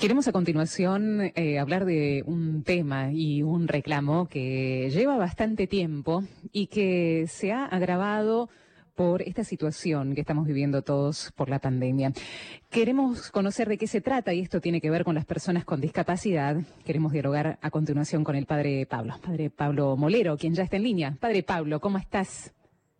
Queremos a continuación eh, hablar de un tema y un reclamo que lleva bastante tiempo y que se ha agravado por esta situación que estamos viviendo todos por la pandemia. Queremos conocer de qué se trata y esto tiene que ver con las personas con discapacidad. Queremos dialogar a continuación con el padre Pablo, padre Pablo Molero, quien ya está en línea. Padre Pablo, ¿cómo estás?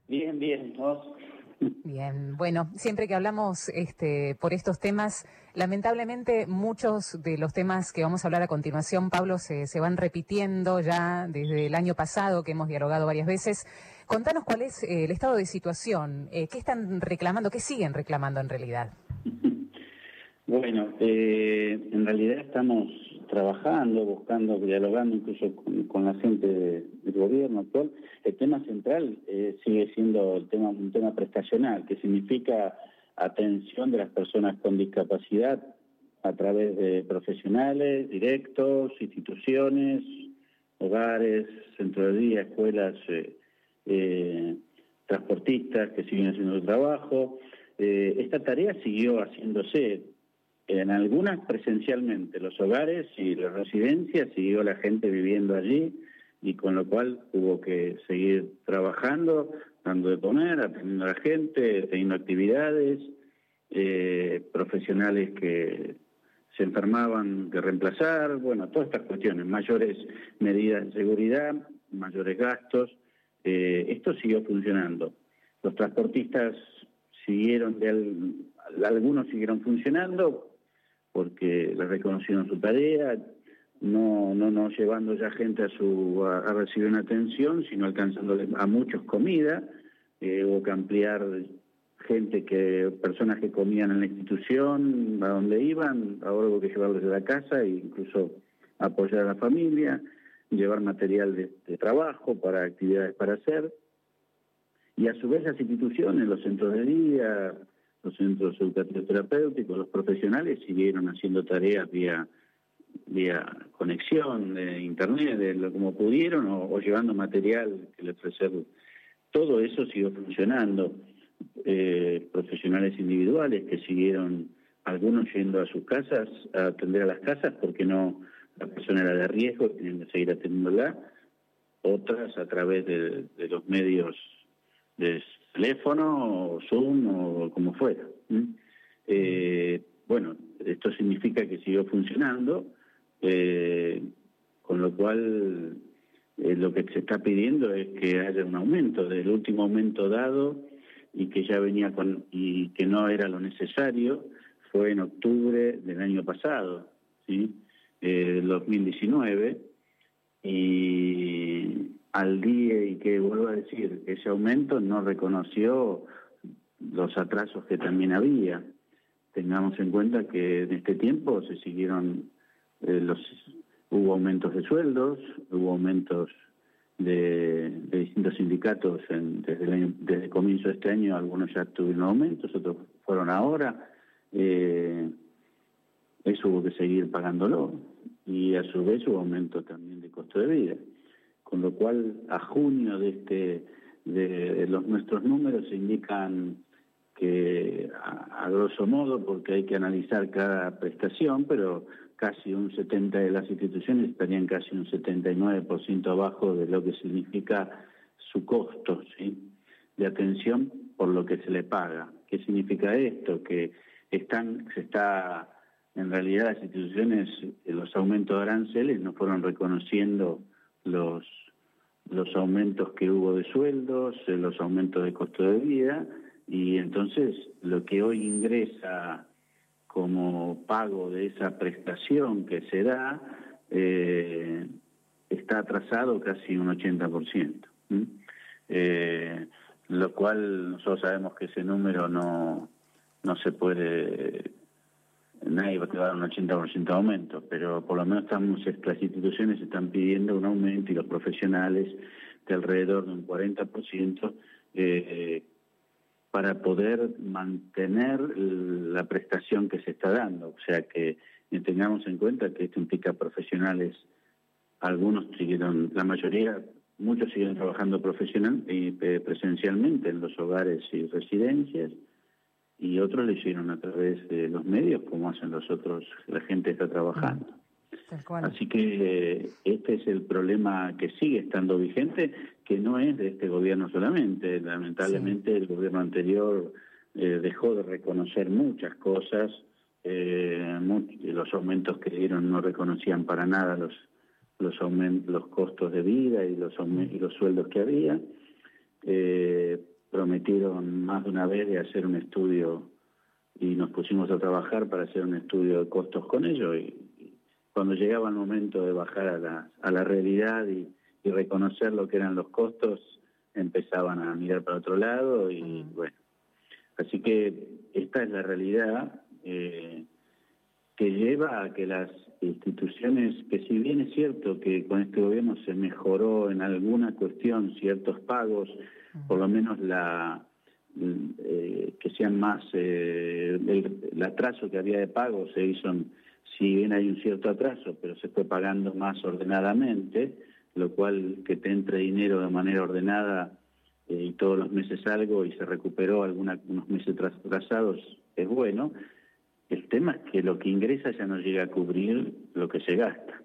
Bien, bien, vos. Bien, bueno, siempre que hablamos este, por estos temas, lamentablemente muchos de los temas que vamos a hablar a continuación, Pablo, se, se van repitiendo ya desde el año pasado que hemos dialogado varias veces. Contanos cuál es eh, el estado de situación, eh, qué están reclamando, qué siguen reclamando en realidad. Bueno, eh, en realidad estamos trabajando, buscando, dialogando incluso con, la gente del gobierno actual. El tema central eh, sigue siendo el tema, un tema prestacional, que significa atención de las personas con discapacidad a través de profesionales, directos, instituciones, hogares, centros de día, escuelas, eh, eh, transportistas que siguen haciendo su trabajo. esta tarea siguió haciéndose en algunas presencialmente, los hogares y las residencias, siguió la gente viviendo allí y con lo cual hubo que seguir trabajando, dando de comer, atendiendo a la gente, teniendo actividades, eh, profesionales que se enfermaban que reemplazar, bueno, todas estas cuestiones, mayores medidas de seguridad, mayores gastos, eh, esto siguió funcionando. Los transportistas siguieron, de algunos siguieron funcionando, porque le reconocieron su tarea, no, no, no llevando ya gente a, su, a, recibir una atención, sino alcanzándole a muchos comida, eh, hubo que ampliar gente que, personas que comían en la institución, a donde iban, ahora hubo que llevarles a la casa e incluso apoyar a la familia, llevar material de, de trabajo para actividades para hacer, y a su vez las instituciones, los centros de día, los centros educativos terapéuticos, los profesionales siguieron haciendo tareas vía vía conexión de internet, de lo como pudieron, o, llevando material que le ofrecer. Todo eso siguió funcionando. Eh, profesionales individuales que siguieron, algunos yendo a sus casas, a atender a las casas porque no la persona era de riesgo, tenían que seguir atendiéndola, otras a través de, de los medios de teléfono o Zoom o como fuera. Eh, bueno, esto significa que siguió funcionando, eh, con lo cual eh, lo que se está pidiendo es que haya un aumento del último aumento dado y que ya venía con y que no era lo necesario fue en octubre del año pasado, sí, eh, 2019 y al día y que vuelvo a decir, ese aumento no reconoció los atrasos que también había. Tengamos en cuenta que en este tiempo se siguieron eh, los hubo aumentos de sueldos, hubo aumentos de, distintos sindicatos desde, el desde el comienzo de este año, algunos ya tuvieron aumentos, otros fueron ahora. Eh, eso hubo que seguir pagándolo y a su vez hubo aumento también de costo de vida con lo cual a junio de este de los nuestros números indican que a, grosso modo porque hay que analizar cada prestación pero casi un 70 de las instituciones estarían casi un 79% abajo de lo que significa su costo ¿sí? de atención por lo que se le paga qué significa esto que están se está en realidad las instituciones los aumentos de aranceles no fueron reconociendo los, los aumentos que hubo de sueldos, eh, los aumentos de costo de vida, y entonces lo que hoy ingresa como pago de esa prestación que se da eh, está atrasado casi un 80%. Eh, lo cual nosotros sabemos que ese número no, no se puede nadie va a dar un 80% de aumento, pero por lo menos estamos, las instituciones están pidiendo un aumento y los profesionales de alrededor de un 40% eh, para poder mantener la prestación que se está dando. O sea que tengamos en cuenta que esto implica profesionales, algunos siguieron, la mayoría, muchos siguen trabajando profesional y eh, presencialmente en los hogares y residencias, y otros lo hicieron a través de los medios, como hacen los otros, la gente está trabajando. Así que eh, este es el problema que sigue estando vigente, que no es de este gobierno solamente. Lamentablemente el gobierno anterior eh, dejó de reconocer muchas cosas, eh, los aumentos que dieron no reconocían para nada los los los costos de vida y los y los sueldos que había. Eh, prometieron más de una vez de hacer un estudio y nos pusimos a trabajar para hacer un estudio de costos con ellos y, cuando llegaba el momento de bajar a la, a la realidad y, reconocer lo que eran los costos, empezaban a mirar para otro lado y bueno. Así que esta es la realidad eh, que lleva a que las instituciones, que si bien es cierto que con este gobierno se mejoró en alguna cuestión ciertos pagos, por lo menos la eh, que sean más eh, el, atraso que había de pago se hizo si bien hay un cierto atraso pero se fue pagando más ordenadamente lo cual que te entre dinero de manera ordenada eh, y todos los meses algo y se recuperó algunos meses atrasados es bueno el tema es que lo que ingresa ya no llega a cubrir lo que se gasta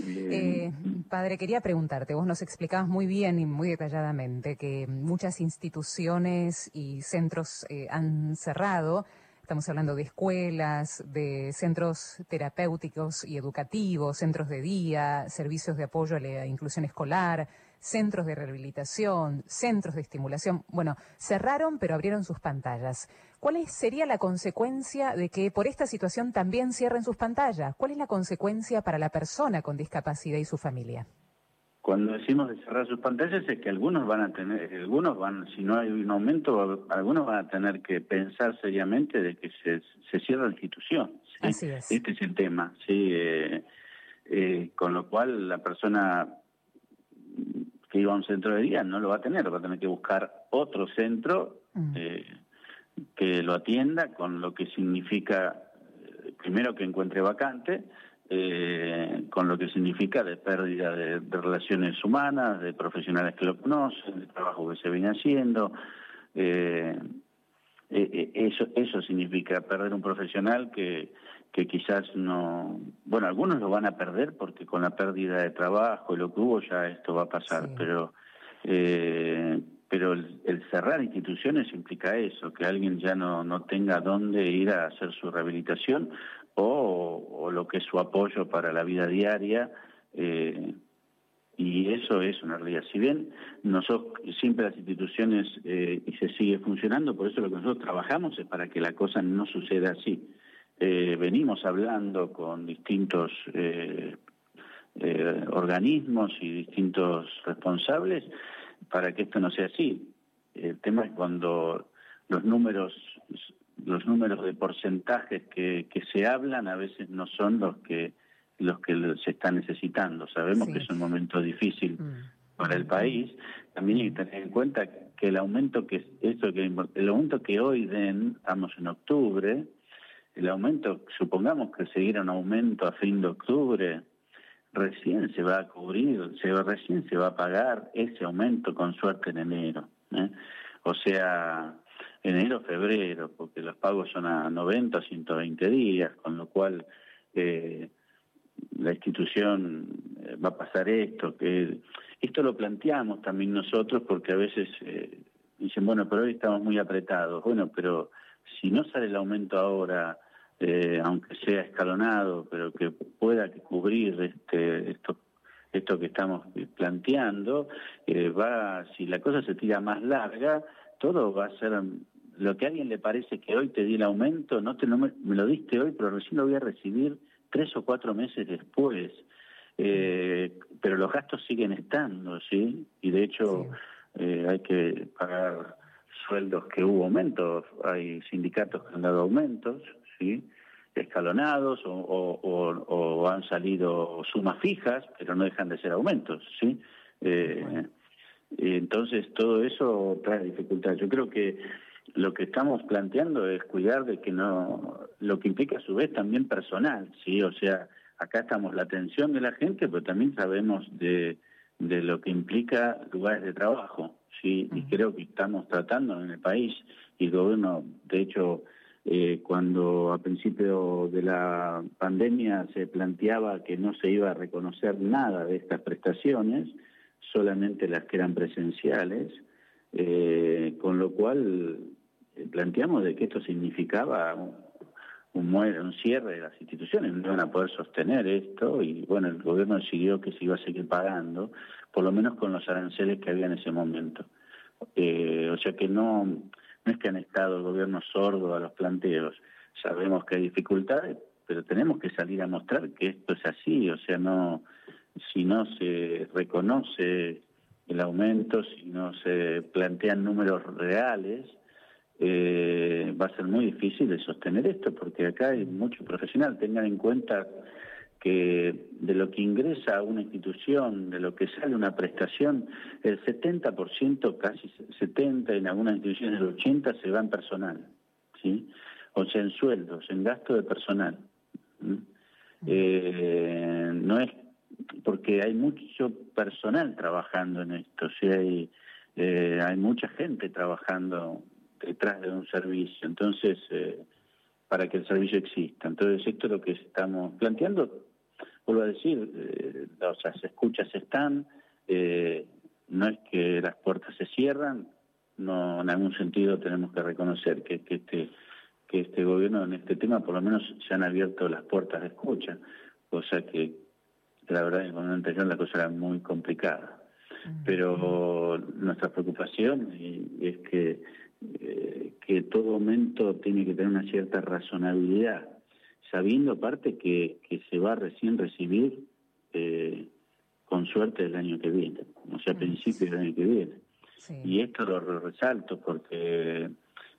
eh, padre, quería preguntarte, vos nos explicabas muy bien y muy detalladamente que muchas instituciones y centros eh, han cerrado. Estamos hablando de escuelas, de centros terapéuticos y educativos, centros de día, servicios de apoyo a la inclusión escolar, centros de rehabilitación, centros de estimulación. Bueno, cerraron pero abrieron sus pantallas. ¿Cuál sería la consecuencia de que por esta situación también cierren sus pantallas? ¿Cuál es la consecuencia para la persona con discapacidad y su familia? Cuando decimos de cerrar sus pantallas es que algunos van a tener, algunos van, si no hay un aumento, algunos van a tener que pensar seriamente de que se, se cierra la institución. Así es. Este es el tema, sí. Eh, eh, con lo cual la persona que iba a un centro de día no lo va a tener, va a tener que buscar otro centro mm. eh, que lo atienda, con lo que significa, primero que encuentre vacante, eh, con lo que significa de pérdida de, relaciones humanas, de profesionales que lo conocen, de trabajo que se viene haciendo. eso, eso significa perder un profesional que, que quizás no, bueno, algunos lo van a perder porque con la pérdida de trabajo y lo que hubo ya esto va a pasar, pero eh, pero el, cerrar instituciones implica eso, que alguien ya no, no tenga dónde ir a hacer su rehabilitación o, lo que es su apoyo para la vida diaria. Eh, y eso es una realidad. Si bien nosotros siempre las instituciones eh, y se sigue funcionando, por eso lo que nosotros trabajamos es para que la cosa no suceda así. Eh, venimos hablando con distintos organismos y distintos responsables para que esto no sea así. El tema es cuando los números los números de porcentajes que, que se hablan a veces no son los que los que se están necesitando. Sabemos que es un momento difícil mm. para el país. También hay que tener en cuenta que el aumento que esto que el aumento que hoy den, estamos en octubre, el aumento, supongamos que siguiera un aumento a fin de octubre, recién se va a cubrir, se recién se va a pagar ese aumento con suerte en enero. ¿eh? O sea, enero, febrero, porque los pagos son a 90 o 120 días, con lo cual eh, la institución eh, va a pasar esto, que esto lo planteamos también nosotros porque a veces dicen, bueno, pero hoy estamos muy apretados. Bueno, pero si no sale el aumento ahora eh, aunque sea escalonado, pero que pueda cubrir este, esto, esto que estamos planteando, eh, va, si la cosa se tira más larga, todo va a ser lo que a alguien le parece que hoy te di el aumento, no, te, me, lo diste hoy, pero recién lo voy a recibir tres o cuatro meses después. Eh, pero los gastos siguen estando, ¿sí? Y de hecho hay que pagar sueldos que hubo aumentos, hay sindicatos que han dado aumentos, ¿sí? escalonados o, han salido sumas fijas, pero no dejan de ser aumentos, ¿sí? Eh, entonces todo eso trae dificultad. Yo creo que lo que estamos planteando es cuidar de que no, lo que implica a su vez también personal, ¿sí? O sea, acá estamos la atención de la gente, pero también sabemos de, de lo que implica lugares de trabajo. sí, y creo que estamos tratando en el país y el gobierno, de hecho, eh, cuando a principio de la pandemia se planteaba que no se iba a reconocer nada de estas prestaciones, solamente las que eran presenciales, eh, con lo cual eh, planteamos de que esto significaba un, un, cierre de las instituciones, no iban a poder sostener esto y bueno, el gobierno decidió que se iba a seguir pagando, por lo menos con los aranceles que había en ese momento. o sea que no, no es que han estado el gobierno sordo a los planteos. Sabemos que hay dificultades, pero tenemos que salir a mostrar que esto es así. O sea, no, si no se reconoce el aumento, si no se plantean números reales, eh, va a ser muy difícil de sostener esto, porque acá hay mucho profesional. Tengan en cuenta que de lo que ingresa a una institución, de lo que sale una prestación, el 70%, casi 70%, en algunas instituciones el 80% se va en personal, ¿sí? O sea, en sueldos, en gasto de personal. Eh, no es porque hay mucho personal trabajando en esto, hay, eh, hay mucha gente trabajando detrás de un servicio, entonces, eh, para que el servicio exista. Entonces, esto es lo que estamos planteando vuelvo a decir, eh, las escuchas están, no es que las puertas se cierran, no en algún sentido tenemos que reconocer que, este que este gobierno en este tema por lo menos se han abierto las puertas de escucha, cosa que la verdad el gobierno anterior la cosa era muy complicada. Pero nuestra preocupación es que, eh, que todo aumento tiene que tener una cierta razonabilidad sabiendo aparte que, que se va a recién recibir eh, con suerte el año que viene, o sea, a principios del año que viene. Y esto lo resalto porque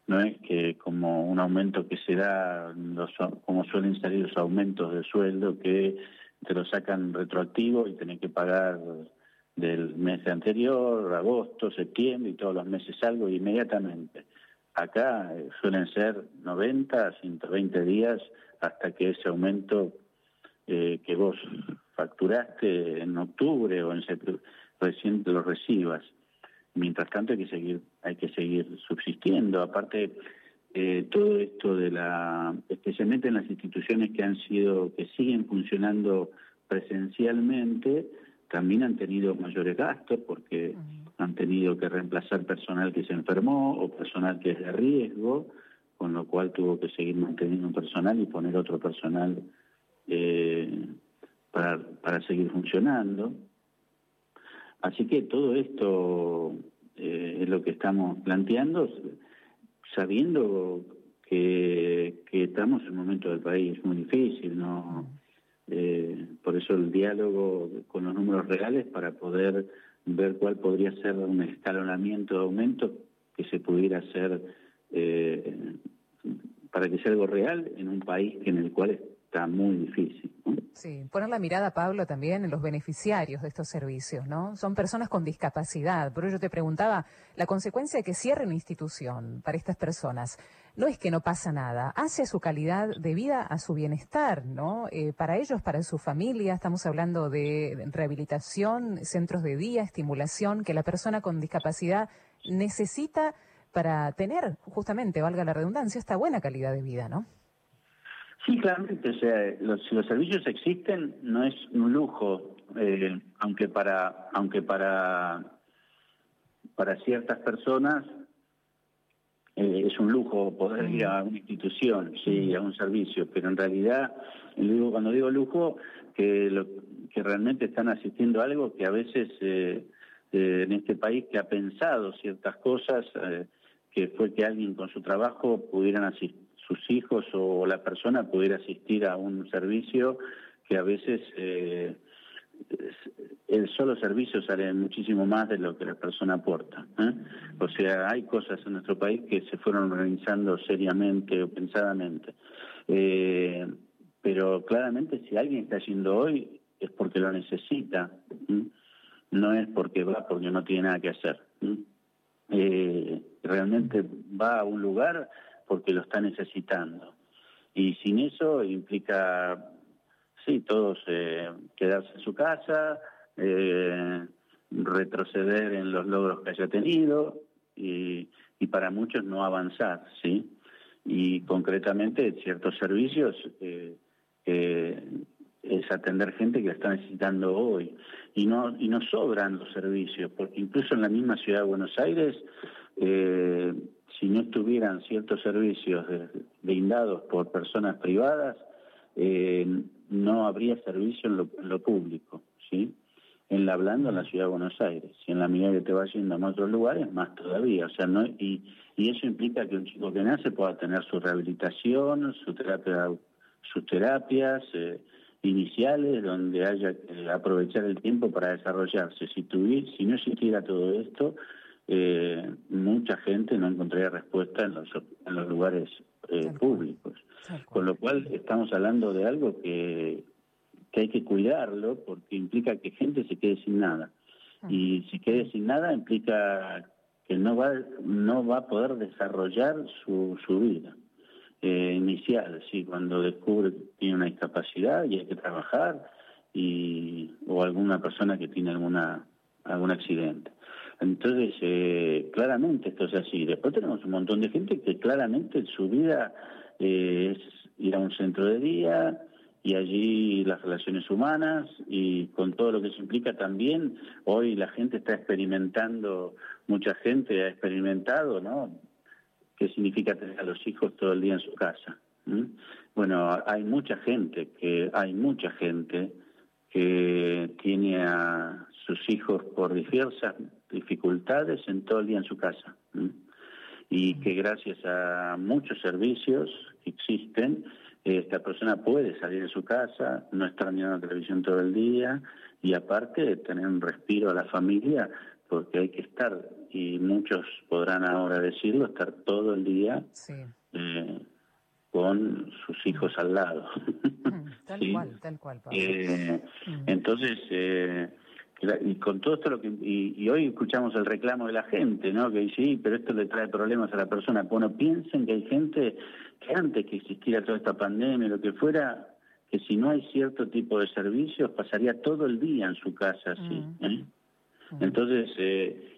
no es que como un aumento que se da, los, como suelen salir los aumentos de sueldo, que te lo sacan retroactivo y tenés que pagar del mes anterior, agosto, septiembre y todos los meses algo inmediatamente. Acá eh, suelen ser 90, 120 días hasta que ese aumento eh, que vos facturaste en octubre o en septiembre recién lo recibas. Mientras tanto hay que seguir, hay que seguir subsistiendo. Aparte, eh, todo esto de la, especialmente en las instituciones que han sido, que siguen funcionando presencialmente, también han tenido mayores gastos porque han tenido que reemplazar personal que se enfermó o personal que es de riesgo con lo cual tuvo que seguir manteniendo un personal y poner otro personal eh, para, para seguir funcionando. Así que todo esto eh, es lo que estamos planteando, sabiendo que, estamos en un momento del país muy difícil, ¿no? Eh, por eso el diálogo con los números reales para poder ver cuál podría ser un escalonamiento de aumento que se pudiera hacer eh, para que sea algo real en un país en el cual está muy difícil. Sí, poner la mirada, Pablo, también en los beneficiarios de estos servicios, ¿no? Son personas con discapacidad. Por ello te preguntaba, la consecuencia de que cierre una institución para estas personas no es que no pasa nada, hace su calidad de vida, a su bienestar, ¿no? Eh, para ellos, para su familia, estamos hablando de rehabilitación, centros de día, estimulación, que la persona con discapacidad necesita para tener, justamente, valga la redundancia, esta buena calidad de vida, ¿no? Sí, claramente, o sea, los, si los servicios existen, no es un lujo, eh, aunque para, aunque para, para ciertas personas eh, es un lujo poder ir a una institución, sí, a un servicio, pero en realidad, digo, cuando digo lujo, que, lo, que realmente están asistiendo a algo que a veces eh, en este país que ha pensado ciertas cosas, que fue que alguien con su trabajo pudieran asistir, sus hijos o la persona pudiera asistir a un servicio que a veces eh, el solo servicio sale muchísimo más de lo que la persona aporta. ¿eh? O sea, hay cosas en nuestro país que se fueron organizando seriamente o pensadamente. Eh, pero claramente si alguien está yendo hoy es porque lo necesita, no es porque va porque no tiene nada que hacer realmente va a un lugar porque lo está necesitando. Y sin eso implica, sí, todos eh, quedarse en su casa, eh, retroceder en los logros que haya tenido y, y para muchos no avanzar, ¿sí? Y concretamente ciertos servicios eh, es atender gente que la está necesitando hoy y no y no sobran los servicios porque incluso en la misma ciudad de Buenos Aires si no estuvieran ciertos servicios brindados por personas privadas eh, no habría servicio en lo, público sí en la hablando en la ciudad de Buenos Aires y en la medida que te vas yendo a otros lugares más todavía o sea no y y eso implica que un chico que nace pueda tener su rehabilitación sus terapias eh, iniciales donde haya que aprovechar el tiempo para desarrollarse. Si, si no existiera todo esto, eh, mucha gente no encontraría respuesta en los, en los lugares eh, públicos. Con lo cual estamos hablando de algo que, que hay que cuidarlo porque implica que gente se quede sin nada. Y si quede sin nada implica que no va, no va a poder desarrollar su, su vida eh, inicial, sí, cuando descubre que tiene una discapacidad y hay que trabajar, y, o alguna persona que tiene alguna algún accidente. Entonces, eh, claramente esto es así. Después tenemos un montón de gente que claramente su vida eh, es ir a un centro de día y allí las relaciones humanas y con todo lo que se implica también, hoy la gente está experimentando, mucha gente ha experimentado, ¿no? qué significa tener a los hijos todo el día en su casa. Bueno, hay mucha gente que hay mucha gente que tiene a sus hijos por diversas dificultades en todo el día en su casa y que gracias a muchos servicios que existen esta persona puede salir de su casa, no estar mirando la televisión todo el día y aparte tener un respiro a la familia porque hay que estar, y muchos podrán ahora decirlo, estar todo el día eh, con sus hijos al lado. Mm, tal cual, tal cual. Eh, mm. Entonces, eh, y con todo esto lo que y, hoy escuchamos el reclamo de la gente, ¿no? Que dice, sí, pero esto le trae problemas a la persona. Bueno, piensen que hay gente que antes que existiera toda esta pandemia, lo que fuera, que si no hay cierto tipo de servicios, pasaría todo el día en su casa así. Mm. ¿eh? Entonces, eh,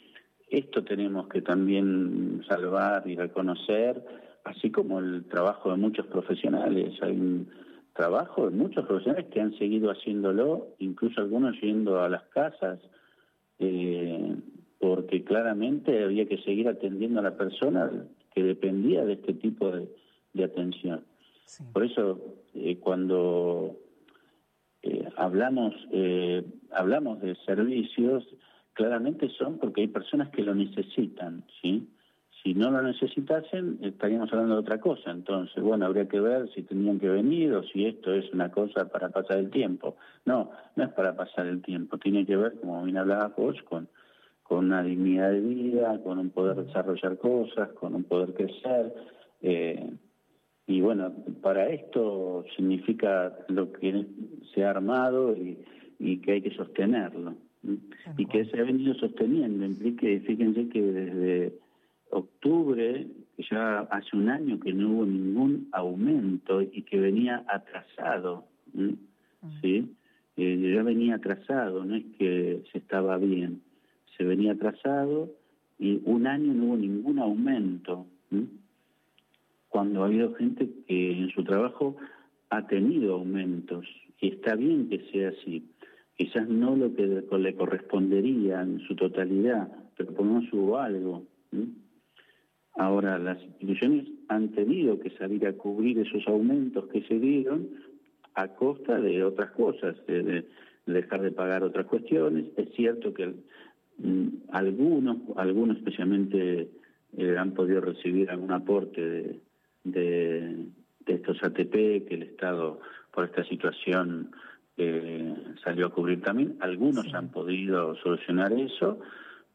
esto tenemos que también salvar y reconocer, así como el trabajo de muchos profesionales. Hay un trabajo de muchos profesionales que han seguido haciéndolo, incluso algunos yendo a las casas, eh, porque claramente había que seguir atendiendo a la persona que dependía de este tipo de, atención. Por eso, eh, cuando hablamos, hablamos de servicios, claramente son porque hay personas que lo necesitan, ¿sí? Si no lo necesitasen, estaríamos hablando de otra cosa. Entonces, bueno, habría que ver si tenían que venir o si esto es una cosa para pasar el tiempo. No, no es para pasar el tiempo. Tiene que ver, como bien hablabas vos, con, con una dignidad de vida, con un poder desarrollar cosas, con un poder crecer. Eh, y bueno, para esto significa lo que se ha armado y, y que hay que sostenerlo y que se ha venido sosteniendo. Implique, fíjense que desde octubre, que ya hace un año que no hubo ningún aumento y que venía atrasado, ¿sí? Eh, ya venía atrasado, no es que se estaba bien, se venía atrasado y un año no hubo ningún aumento. Cuando ha habido gente que en su trabajo ha tenido aumentos y está bien que sea así quizás no lo que le correspondería en su totalidad, pero por lo menos hubo algo. Ahora, las instituciones han tenido que salir a cubrir esos aumentos que se dieron a costa de otras cosas, de, dejar de pagar otras cuestiones. Es cierto que mm, algunos, algunos especialmente, eh, han podido recibir algún aporte de, de, de estos ATP que el Estado, por esta situación, salió a cubrir también. Algunos han podido solucionar eso,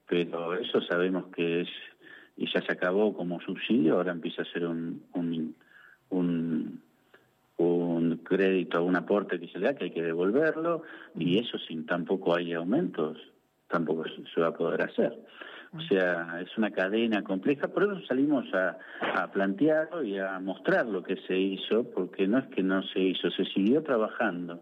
pero eso sabemos que es, y ya se acabó como subsidio, ahora empieza a ser un, un, un, un crédito, un aporte que se le da, que hay que devolverlo, y eso sin tampoco hay aumentos, tampoco se va a poder hacer. O sea, es una cadena compleja, por eso salimos a, a plantearlo y a mostrar lo que se hizo, porque no es que no se hizo, se siguió trabajando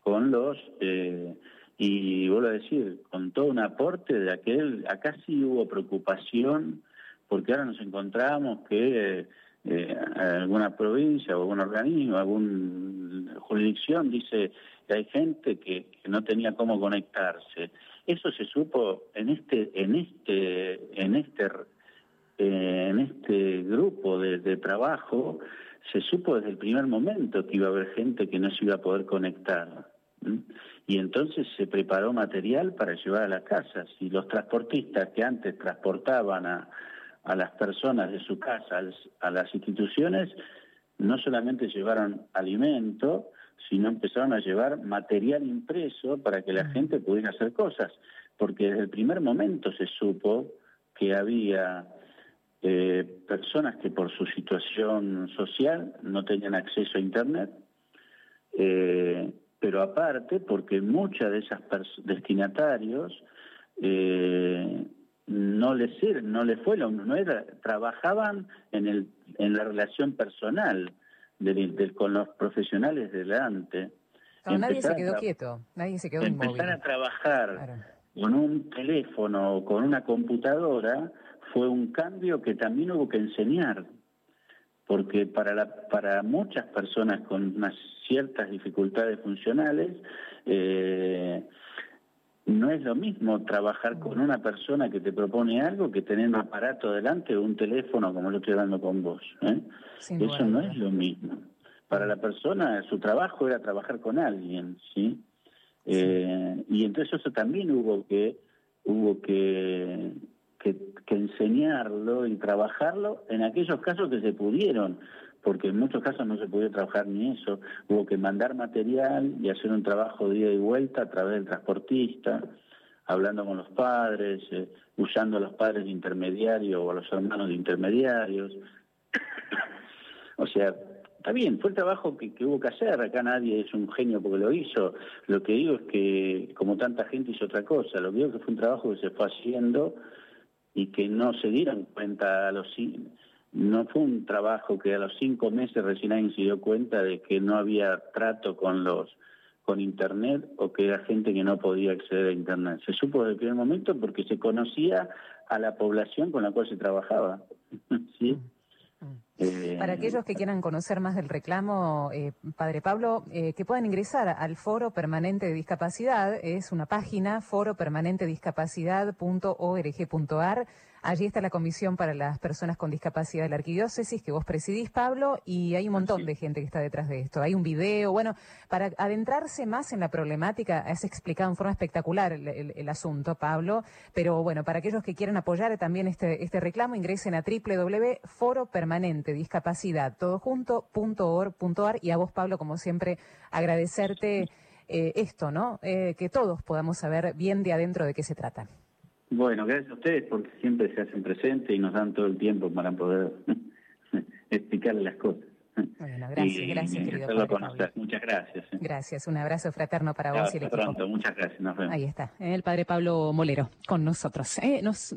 con los eh, y vuelvo a decir, con todo un aporte de aquel, acá sí hubo preocupación, porque ahora nos encontramos que eh, alguna provincia o algún organismo, alguna jurisdicción dice que hay gente que, no tenía cómo conectarse. Eso se supo en este, en este, en este, eh, en este grupo de, de trabajo, se supo desde el primer momento que iba a haber gente que no se iba a poder conectar. Y entonces se preparó material para llevar a las casas. Y los transportistas que antes transportaban a, a las personas de su casa a las instituciones, no solamente llevaron alimento, sino empezaron a llevar material impreso para que la gente pudiera hacer cosas. Porque desde el primer momento se supo que había eh, personas que por su situación social no tenían acceso a Internet, eh, pero aparte porque muchas de esas destinatarios eh, no les no les fue lo no era trabajaban en el en la relación personal del, con los profesionales delante nadie se quedó quieto nadie se quedó empezar a trabajar con un teléfono o con una computadora fue un cambio que también hubo que enseñar porque para la, para muchas personas con unas ciertas dificultades funcionales eh, no es lo mismo trabajar con una persona que te propone algo que tener un aparato delante o un teléfono como lo estoy hablando con vos. ¿eh? Eso no es lo mismo. Para la persona su trabajo era trabajar con alguien, ¿sí? Eh, y entonces eso también hubo que hubo que, que, enseñarlo y trabajarlo en aquellos casos que se pudieron porque en muchos casos no se podía trabajar ni eso, hubo que mandar material y hacer un trabajo de ida y vuelta a través del transportista, hablando con los padres, eh, usando a los padres de intermediario o a los hermanos de intermediarios. o sea, está bien, fue el trabajo que, hubo que hacer, acá nadie es un genio porque lo hizo, lo que digo es que como tanta gente hizo otra cosa, lo que digo es que fue un trabajo que se fue haciendo y que no se dieron cuenta a los no fue un trabajo que a los cinco meses recién alguien se dio cuenta de que no había trato con los con internet o que era gente que no podía acceder a internet. Se supo desde el primer momento porque se conocía a la población con la cual se trabajaba. ¿Sí? Eh, Para aquellos que quieran conocer más del reclamo, eh, Padre Pablo, eh, que puedan ingresar al Foro Permanente de Discapacidad, es una página foropermanentediscapacidad.org.ar. Allí está la Comisión para las Personas con Discapacidad de la Arquidiócesis que vos presidís, Pablo, y hay un montón de gente que está detrás de esto. Hay un video, bueno, para adentrarse más en la problemática, has explicado en forma espectacular el, asunto, Pablo, pero bueno, para aquellos que quieran apoyar también este, este reclamo, ingresen a www.foropermanentediscapacidad, todo y a vos, Pablo, como siempre, agradecerte eh, esto, ¿no? Eh, que todos podamos saber bien de adentro de qué se trata. Bueno, gracias a ustedes porque siempre se hacen presentes y nos dan todo el tiempo para poder explicarle las cosas. Bueno, gracias, gracias, querido padre Muchas gracias. ¿eh? Gracias, un abrazo fraterno para vos y el equipo. pronto, muchas gracias. Nos vemos. Ahí está, el padre Pablo Molero con nosotros. Eh, nos